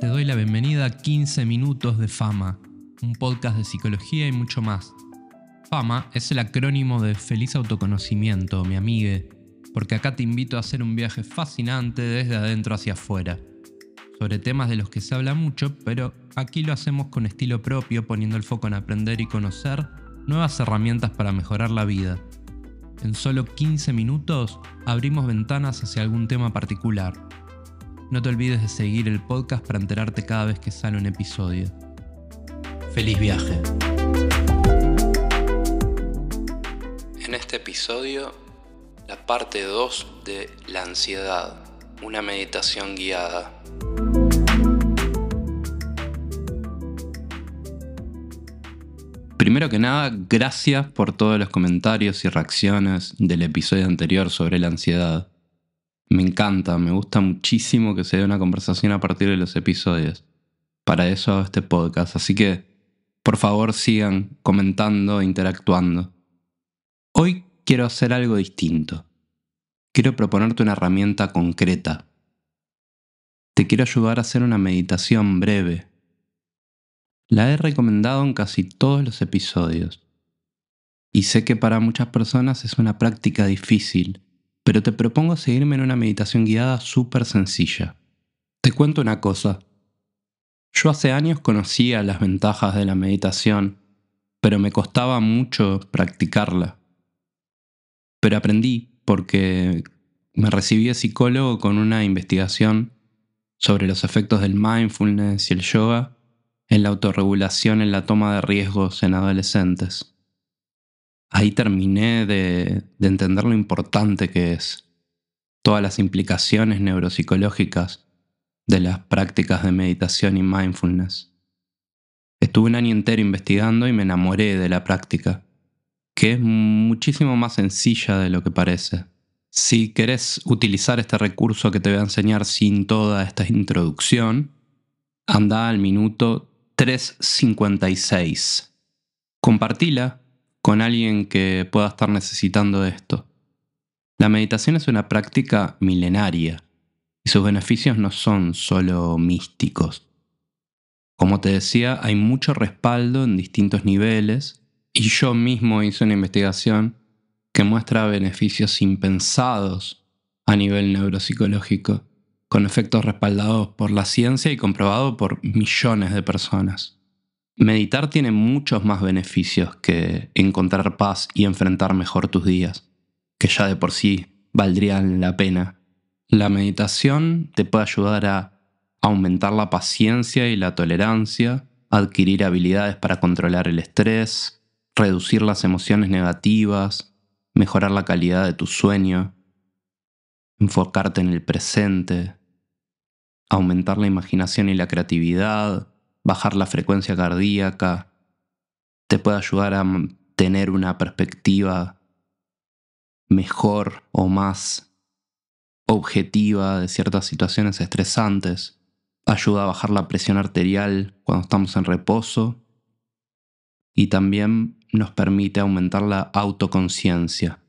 Te doy la bienvenida a 15 minutos de fama, un podcast de psicología y mucho más. Fama es el acrónimo de Feliz Autoconocimiento, mi amigue, porque acá te invito a hacer un viaje fascinante desde adentro hacia afuera, sobre temas de los que se habla mucho, pero aquí lo hacemos con estilo propio, poniendo el foco en aprender y conocer nuevas herramientas para mejorar la vida. En solo 15 minutos abrimos ventanas hacia algún tema particular. No te olvides de seguir el podcast para enterarte cada vez que sale un episodio. ¡Feliz viaje! En este episodio, la parte 2 de la ansiedad, una meditación guiada. Primero que nada, gracias por todos los comentarios y reacciones del episodio anterior sobre la ansiedad. Me encanta, me gusta muchísimo que se dé una conversación a partir de los episodios. Para eso hago este podcast, así que por favor sigan comentando e interactuando. Hoy quiero hacer algo distinto. Quiero proponerte una herramienta concreta. Te quiero ayudar a hacer una meditación breve, la he recomendado en casi todos los episodios. Y sé que para muchas personas es una práctica difícil, pero te propongo seguirme en una meditación guiada súper sencilla. Te cuento una cosa. Yo hace años conocía las ventajas de la meditación, pero me costaba mucho practicarla. Pero aprendí porque me recibí de psicólogo con una investigación sobre los efectos del mindfulness y el yoga en la autorregulación en la toma de riesgos en adolescentes. Ahí terminé de, entender lo importante que es, todas las implicaciones neuropsicológicas de las prácticas de meditación y mindfulness. Estuve un año entero investigando y me enamoré de la práctica, que es muchísimo más sencilla de lo que parece. Si querés utilizar este recurso que te voy a enseñar sin toda esta introducción, anda al minuto 356. Compartila con alguien que pueda estar necesitando esto. La meditación es una práctica milenaria y sus beneficios no son solo místicos. Como te decía, hay mucho respaldo en distintos niveles y yo mismo hice una investigación que muestra beneficios impensados a nivel neuropsicológico con efectos respaldados por la ciencia y comprobado por millones de personas. Meditar tiene muchos más beneficios que encontrar paz y enfrentar mejor tus días, que ya de por sí valdrían la pena. La meditación te puede ayudar a aumentar la paciencia y la tolerancia, adquirir habilidades para controlar el estrés, reducir las emociones negativas, mejorar la calidad de tu sueño, enfocarte en el presente, aumentar la imaginación y la creatividad, bajar la frecuencia cardíaca, te puede ayudar a tener una perspectiva mejor o más objetiva de ciertas situaciones estresantes, ayuda a bajar la presión arterial cuando estamos en reposo y también nos permite aumentar la autoconciencia.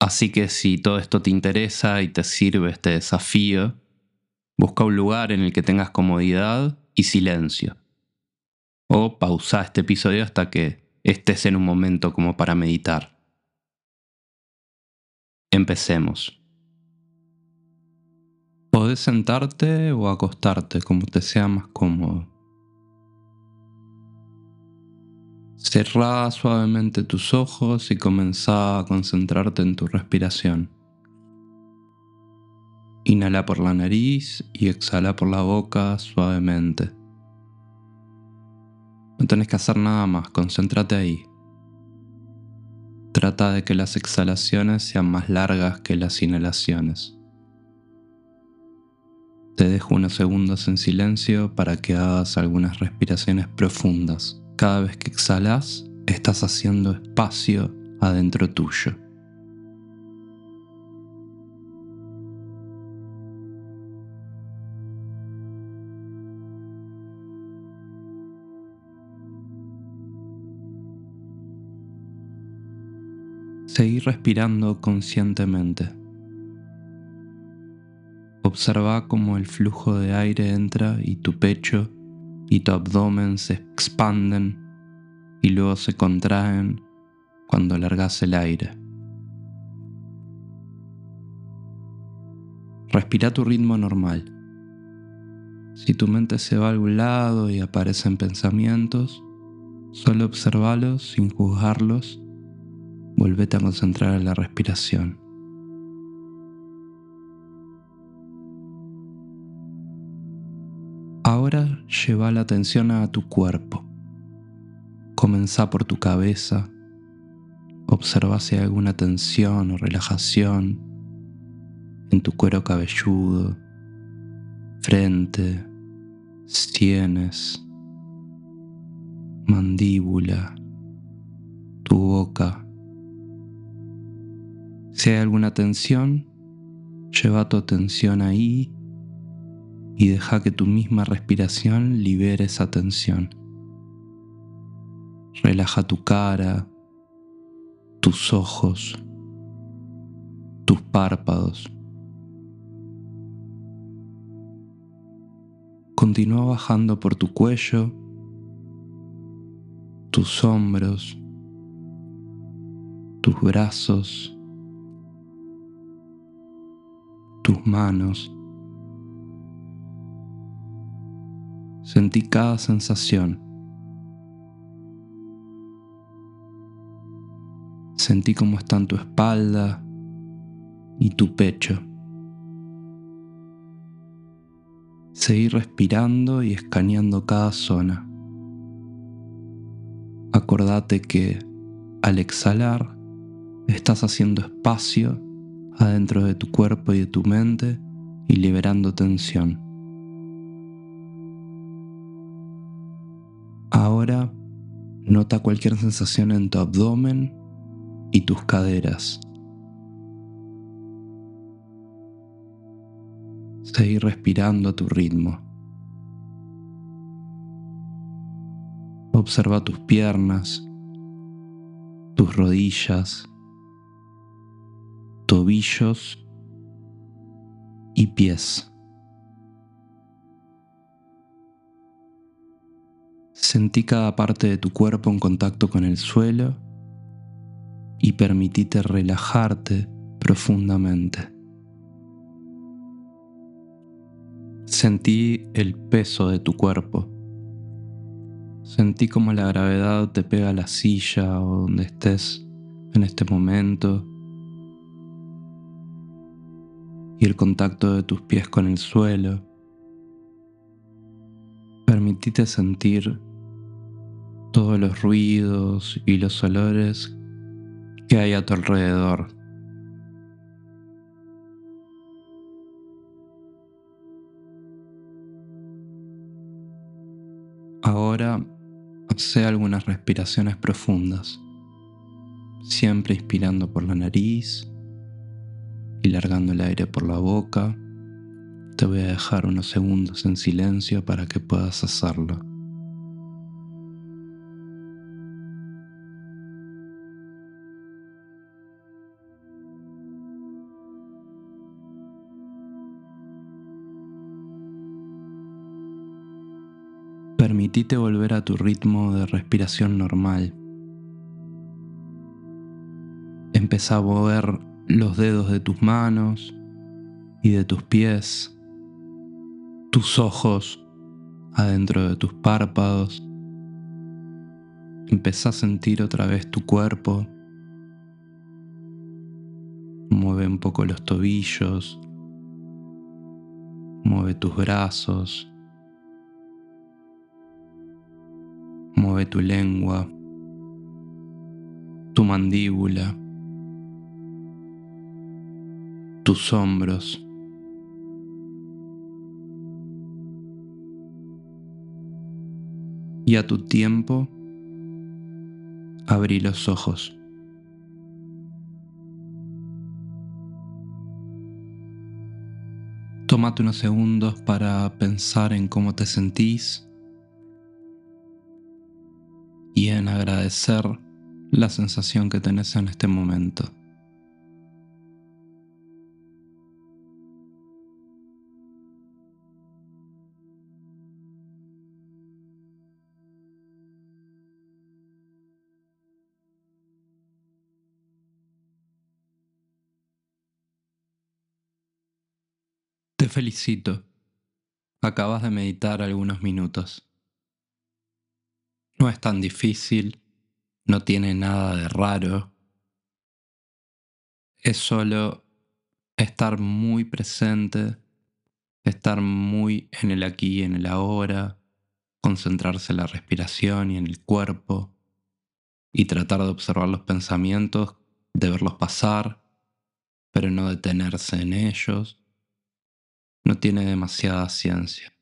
Así que si todo esto te interesa y te sirve este desafío, Busca un lugar en el que tengas comodidad y silencio. O pausa este episodio hasta que estés en un momento como para meditar. Empecemos. Podés sentarte o acostarte como te sea más cómodo. Cerrá suavemente tus ojos y comenzá a concentrarte en tu respiración. Inhala por la nariz y exhala por la boca suavemente. No tenés que hacer nada más, concéntrate ahí. Trata de que las exhalaciones sean más largas que las inhalaciones. Te dejo unos segundos en silencio para que hagas algunas respiraciones profundas. Cada vez que exhalas, estás haciendo espacio adentro tuyo. Seguir respirando conscientemente. Observa cómo el flujo de aire entra y tu pecho y tu abdomen se expanden y luego se contraen cuando largas el aire. Respira tu ritmo normal. Si tu mente se va a algún lado y aparecen pensamientos, solo observalos sin juzgarlos, volvete a concentrar en la respiración. Ahora lleva la atención a tu cuerpo. Comenzá por tu cabeza. Observa si hay alguna tensión o relajación en tu cuero cabelludo, frente, sienes, mandíbula, tu boca. Si hay alguna tensión, lleva tu atención ahí y deja que tu misma respiración libere esa tensión. Relaja tu cara, tus ojos, tus párpados. Continúa bajando por tu cuello, tus hombros, tus brazos, tus manos. Sentí cada sensación. Sentí cómo están tu espalda y tu pecho. Seguí respirando y escaneando cada zona. Acordate que al exhalar estás haciendo espacio adentro de tu cuerpo y de tu mente y liberando tensión. Ahora nota cualquier sensación en tu abdomen y tus caderas. Seguir respirando a tu ritmo. Observa tus piernas, tus rodillas, tobillos y pies. Sentí cada parte de tu cuerpo en contacto con el suelo y permitite relajarte profundamente. Sentí el peso de tu cuerpo. Sentí como la gravedad te pega a la silla o donde estés en este momento. Y el contacto de tus pies con el suelo. Permitite sentir todos los ruidos y los olores que hay a tu alrededor. Ahora hace algunas respiraciones profundas, siempre inspirando por la nariz y largando el aire por la boca. Te voy a dejar unos segundos en silencio para que puedas hacerlo. Permitite volver a tu ritmo de respiración normal. Empezá a mover los dedos de tus manos y de tus pies, tus ojos adentro de tus párpados. Empezá a sentir otra vez tu cuerpo. Mueve un poco los tobillos. Mueve tus brazos, Mueve tu lengua, tu mandíbula, tus hombros. Y a tu tiempo, abrí los ojos. Tómate unos segundos para pensar en cómo te sentís y en agradecer la sensación que tenés en este momento. Te felicito. Acabas de meditar algunos minutos. No es tan difícil, no tiene nada de raro. Es solo estar muy presente, estar muy en el aquí y en el ahora, concentrarse en la respiración y en el cuerpo y tratar de observar los pensamientos, de verlos pasar, pero no detenerse en ellos no tiene demasiada ciencia.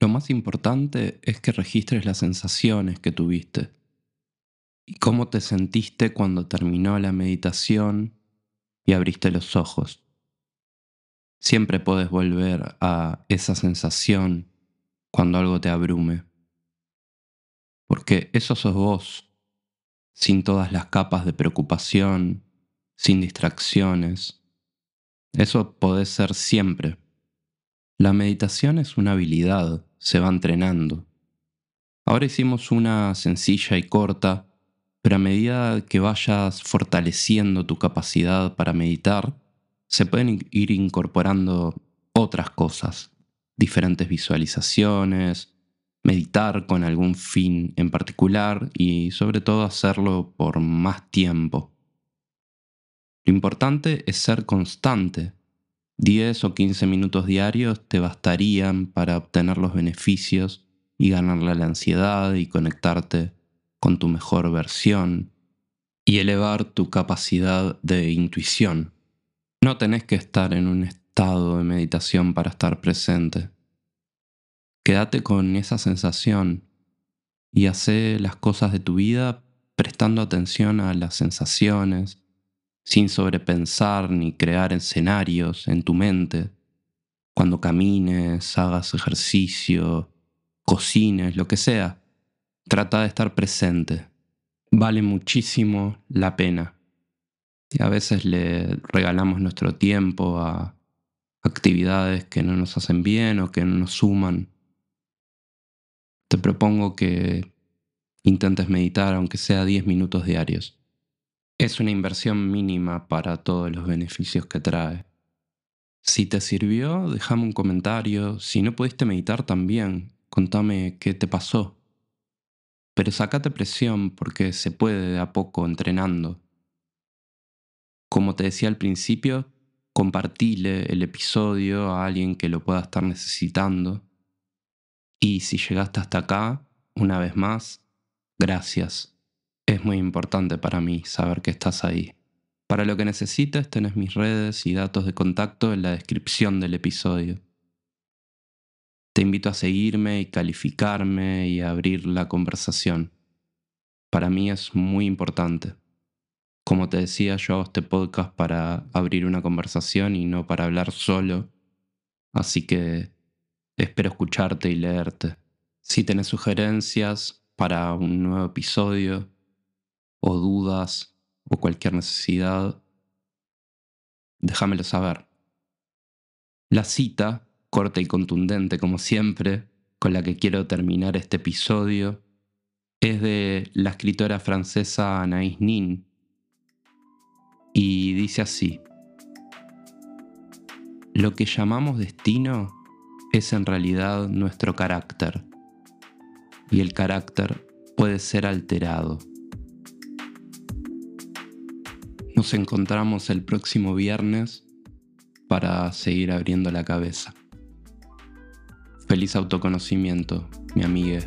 Lo más importante es que registres las sensaciones que tuviste y cómo te sentiste cuando terminó la meditación y abriste los ojos. Siempre puedes volver a esa sensación cuando algo te abrume, porque eso sos vos, sin todas las capas de preocupación, sin distracciones, eso puede ser siempre. La meditación es una habilidad, se va entrenando. Ahora hicimos una sencilla y corta, pero a medida que vayas fortaleciendo tu capacidad para meditar, se pueden ir incorporando otras cosas, diferentes visualizaciones, meditar con algún fin en particular y sobre todo hacerlo por más tiempo. Lo importante es ser constante. 10 o 15 minutos diarios te bastarían para obtener los beneficios y ganarle la ansiedad y conectarte con tu mejor versión y elevar tu capacidad de intuición. No tenés que estar en un estado de meditación para estar presente. Quédate con esa sensación y hace las cosas de tu vida prestando atención a las sensaciones, sin sobrepensar ni crear escenarios en tu mente. Cuando camines, hagas ejercicio, cocines, lo que sea, trata de estar presente. Vale muchísimo la pena. Y a veces le regalamos nuestro tiempo a actividades que no nos hacen bien o que no nos suman. Te propongo que intentes meditar aunque sea 10 minutos diarios. Es una inversión mínima para todos los beneficios que trae. Si te sirvió, déjame un comentario. Si no pudiste meditar también, contame qué te pasó. Pero sacate presión porque se puede de a poco entrenando. Como te decía al principio, compartile el episodio a alguien que lo pueda estar necesitando. Y si llegaste hasta acá, una vez más, gracias. Es muy importante para mí saber que estás ahí. Para lo que necesites tenés mis redes y datos de contacto en la descripción del episodio. Te invito a seguirme y calificarme y a abrir la conversación. Para mí es muy importante. Como te decía, yo hago este podcast para abrir una conversación y no para hablar solo. Así que espero escucharte y leerte. Si tenés sugerencias para un nuevo episodio, o dudas o cualquier necesidad, déjamelo saber. La cita, corta y contundente como siempre, con la que quiero terminar este episodio, es de la escritora francesa Anaïs Nin y dice así, lo que llamamos destino es en realidad nuestro carácter y el carácter puede ser alterado. Nos encontramos el próximo viernes para seguir abriendo la cabeza. Feliz autoconocimiento, mi amiga.